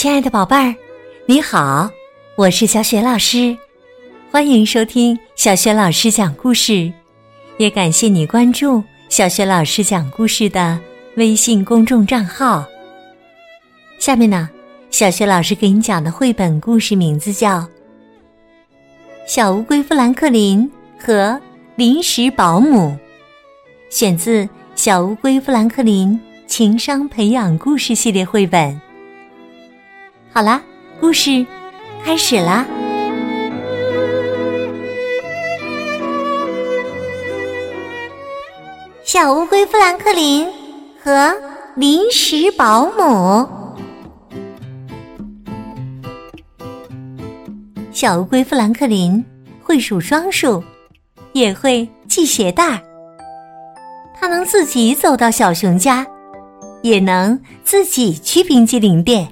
亲爱的宝贝儿，你好，我是小雪老师，欢迎收听小雪老师讲故事，也感谢你关注小雪老师讲故事的微信公众账号。下面呢，小雪老师给你讲的绘本故事名字叫《小乌龟富兰克林和临时保姆》，选自《小乌龟富兰克林》。情商培养故事系列绘本。好啦，故事开始啦！小乌龟富兰克林和临时保姆。小乌龟富兰克林会数双数，也会系鞋带儿。他能自己走到小熊家。也能自己去冰激凌店，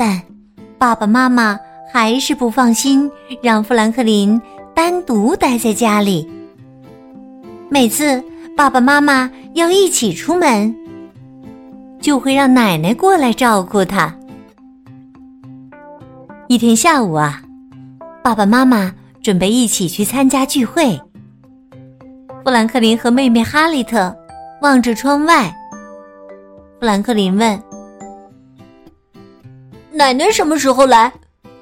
但爸爸妈妈还是不放心让富兰克林单独待在家里。每次爸爸妈妈要一起出门，就会让奶奶过来照顾他。一天下午啊，爸爸妈妈准备一起去参加聚会。富兰克林和妹妹哈利特望着窗外。富兰克林问：“奶奶什么时候来？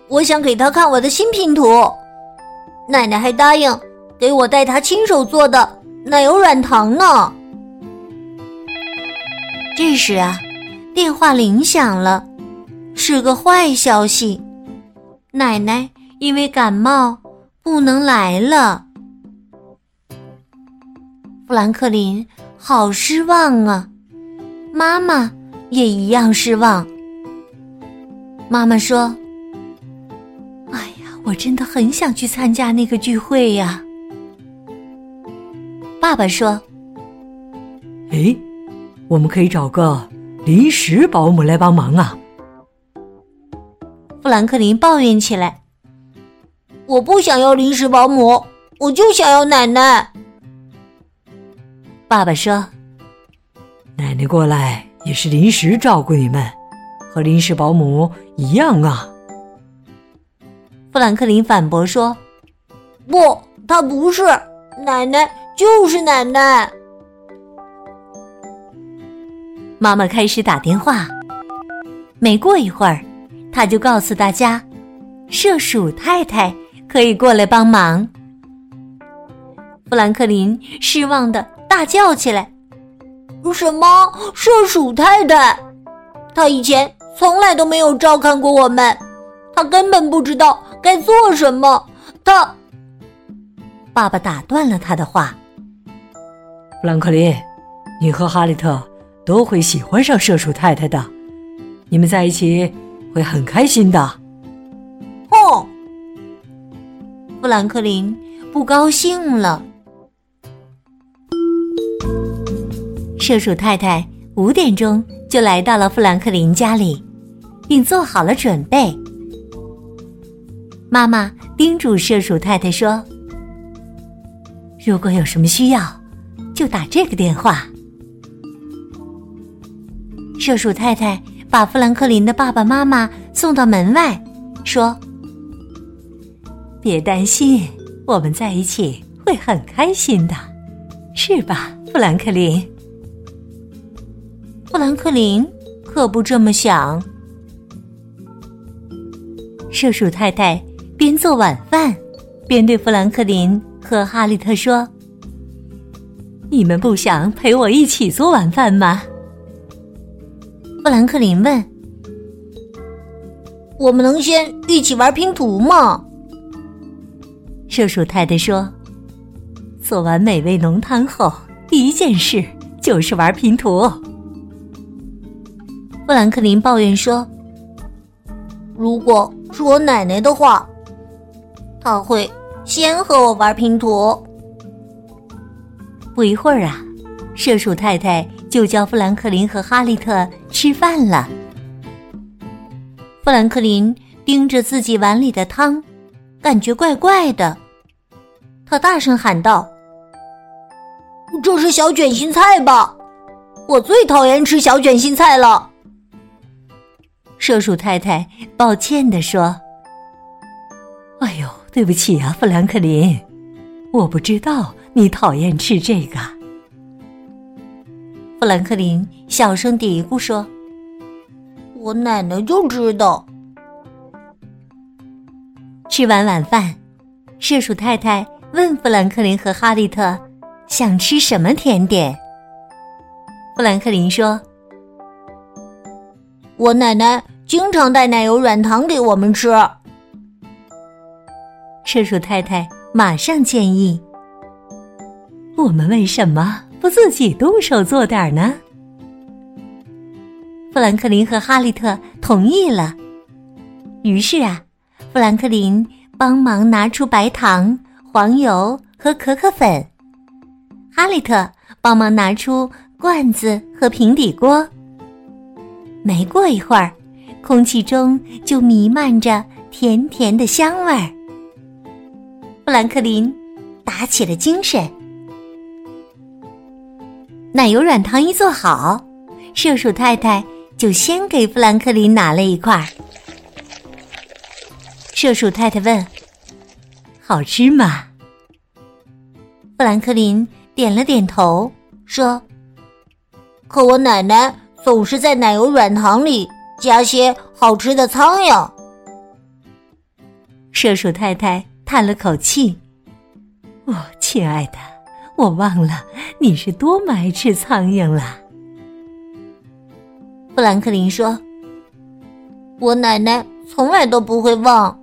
我想给她看我的新拼图。奶奶还答应给我带她亲手做的奶油软糖呢。”这时啊，电话铃响了，是个坏消息，奶奶因为感冒不能来了。富兰克林好失望啊！妈妈也一样失望。妈妈说：“哎呀，我真的很想去参加那个聚会呀。”爸爸说：“哎，我们可以找个临时保姆来帮忙啊。”富兰克林抱怨起来：“我不想要临时保姆，我就想要奶奶。”爸爸说。奶奶过来也是临时照顾你们，和临时保姆一样啊。富兰克林反驳说：“不，他不是奶奶，就是奶奶。”妈妈开始打电话，没过一会儿，他就告诉大家，射鼠太太可以过来帮忙。富兰克林失望的大叫起来。什么射鼠太太？她以前从来都没有照看过我们，他根本不知道该做什么。他，爸爸打断了他的话。富兰克林，你和哈利特都会喜欢上射鼠太太的，你们在一起会很开心的。哦，富兰克林不高兴了。射鼠太太五点钟就来到了富兰克林家里，并做好了准备。妈妈叮嘱射鼠太太说：“如果有什么需要，就打这个电话。”射鼠太太把富兰克林的爸爸妈妈送到门外，说：“别担心，我们在一起会很开心的，是吧，富兰克林？”富兰克林可不这么想。麝鼠太太边做晚饭，边对富兰克林和哈利特说：“你们不想陪我一起做晚饭吗？”富兰克林问：“我们能先一起玩拼图吗？”射鼠太太说：“做完美味浓汤后，第一件事就是玩拼图。”富兰克林抱怨说：“如果是我奶奶的话，她会先和我玩拼图。”不一会儿啊，射鼠太太就叫富兰克林和哈利特吃饭了。富兰克林盯着自己碗里的汤，感觉怪怪的。他大声喊道：“这是小卷心菜吧？我最讨厌吃小卷心菜了。”射鼠太太抱歉地说：“哎呦，对不起啊，富兰克林，我不知道你讨厌吃这个。”富兰克林小声嘀咕说：“我奶奶就知道。”吃完晚饭，射鼠太太问富兰克林和哈利特想吃什么甜点。富兰克林说：“我奶奶经常带奶油软糖给我们吃。”麝鼠太太马上建议：“我们为什么？”不自己动手做点呢？富兰克林和哈利特同意了。于是啊，富兰克林帮忙拿出白糖、黄油和可可粉，哈利特帮忙拿出罐子和平底锅。没过一会儿，空气中就弥漫着甜甜的香味儿。富兰克林打起了精神。奶油软糖一做好，麝鼠太太就先给富兰克林拿了一块。麝鼠太太问：“好吃吗？”富兰克林点了点头，说：“可我奶奶总是在奶油软糖里加些好吃的苍蝇。”射鼠太太叹了口气：“哦，亲爱的。”我忘了你是多么爱吃苍蝇了，富兰克林说：“我奶奶从来都不会忘。”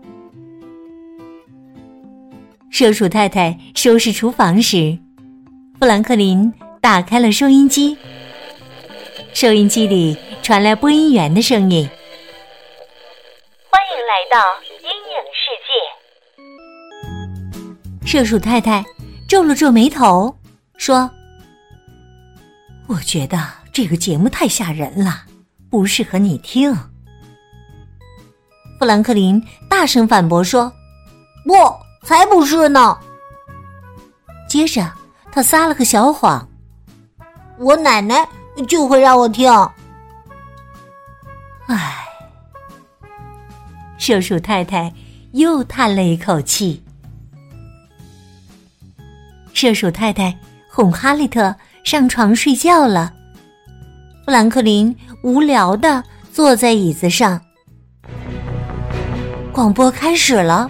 射鼠太太收拾厨房时，富兰克林打开了收音机。收音机里传来播音员的声音：“欢迎来到阴影世界。”射鼠太太。皱了皱眉头，说：“我觉得这个节目太吓人了，不适合你听。”富兰克林大声反驳说：“不，才不是呢！”接着他撒了个小谎：“我奶奶就会让我听。”唉，射鼠太太又叹了一口气。射鼠太太哄哈利特上床睡觉了。富兰克林无聊的坐在椅子上。广播开始了，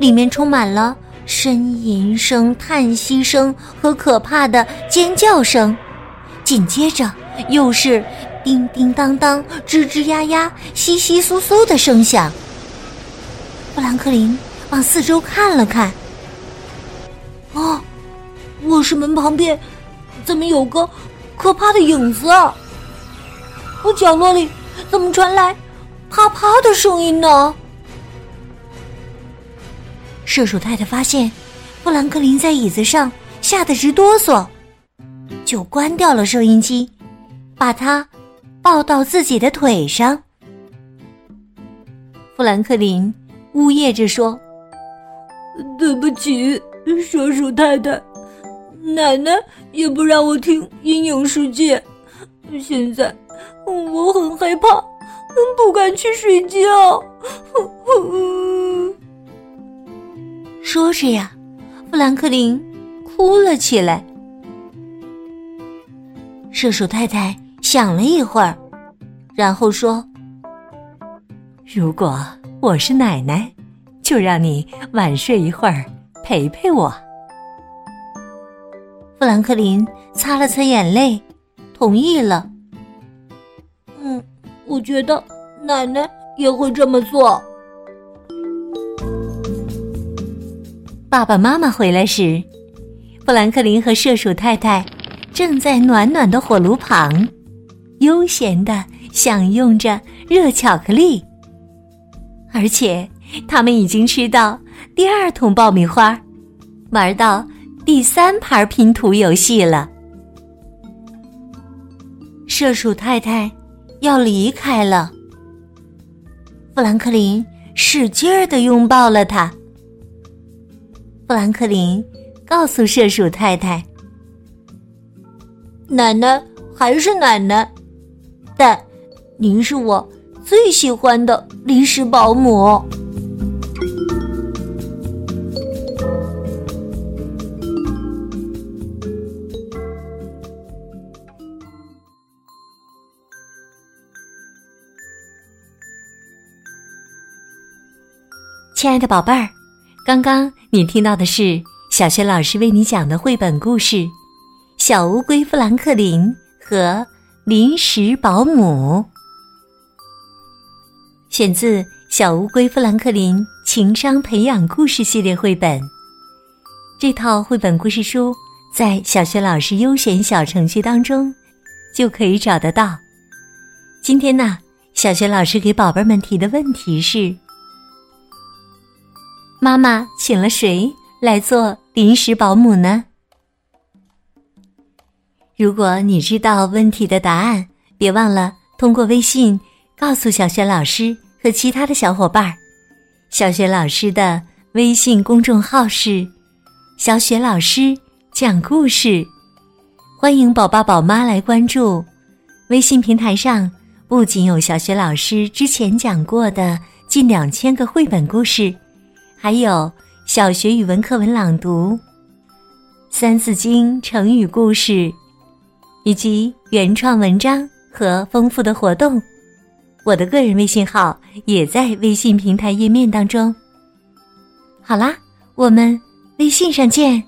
里面充满了呻吟声、叹息声和可怕的尖叫声。紧接着又是叮叮当当、吱吱呀呀、窸窸窣窣的声响。富兰克林往四周看了看，哦。卧室门旁边，怎么有个可怕的影子？我角落里怎么传来啪啪的声音呢？射手太太发现富兰克林在椅子上吓得直哆嗦，就关掉了收音机，把它抱到自己的腿上。富兰克林呜咽着说：“对不起，麝鼠太太。”奶奶也不让我听《阴影世界》，现在我很害怕，不敢去睡觉。说着呀，富兰克林哭了起来。麝鼠太太想了一会儿，然后说：“如果我是奶奶，就让你晚睡一会儿，陪陪我。”富兰克林擦了擦眼泪，同意了。嗯，我觉得奶奶也会这么做。爸爸妈妈回来时，富兰克林和射鼠太太正在暖暖的火炉旁，悠闲的享用着热巧克力，而且他们已经吃到第二桶爆米花，玩到。第三盘拼图游戏了。麝鼠太太要离开了，富兰克林使劲儿的拥抱了他。富兰克林告诉麝鼠太太：“奶奶还是奶奶，但您是我最喜欢的临时保姆。亲爱的宝贝儿，刚刚你听到的是小学老师为你讲的绘本故事《小乌龟富兰克林和临时保姆》，选自《小乌龟富兰克林情商培养故事系列绘本》。这套绘本故事书在小学老师优选小程序当中就可以找得到。今天呢，小学老师给宝贝们提的问题是。妈妈请了谁来做临时保姆呢？如果你知道问题的答案，别忘了通过微信告诉小雪老师和其他的小伙伴儿。小雪老师的微信公众号是“小雪老师讲故事”，欢迎宝爸宝妈来关注。微信平台上不仅有小雪老师之前讲过的近两千个绘本故事。还有小学语文课文朗读、《三字经》成语故事，以及原创文章和丰富的活动。我的个人微信号也在微信平台页面当中。好啦，我们微信上见。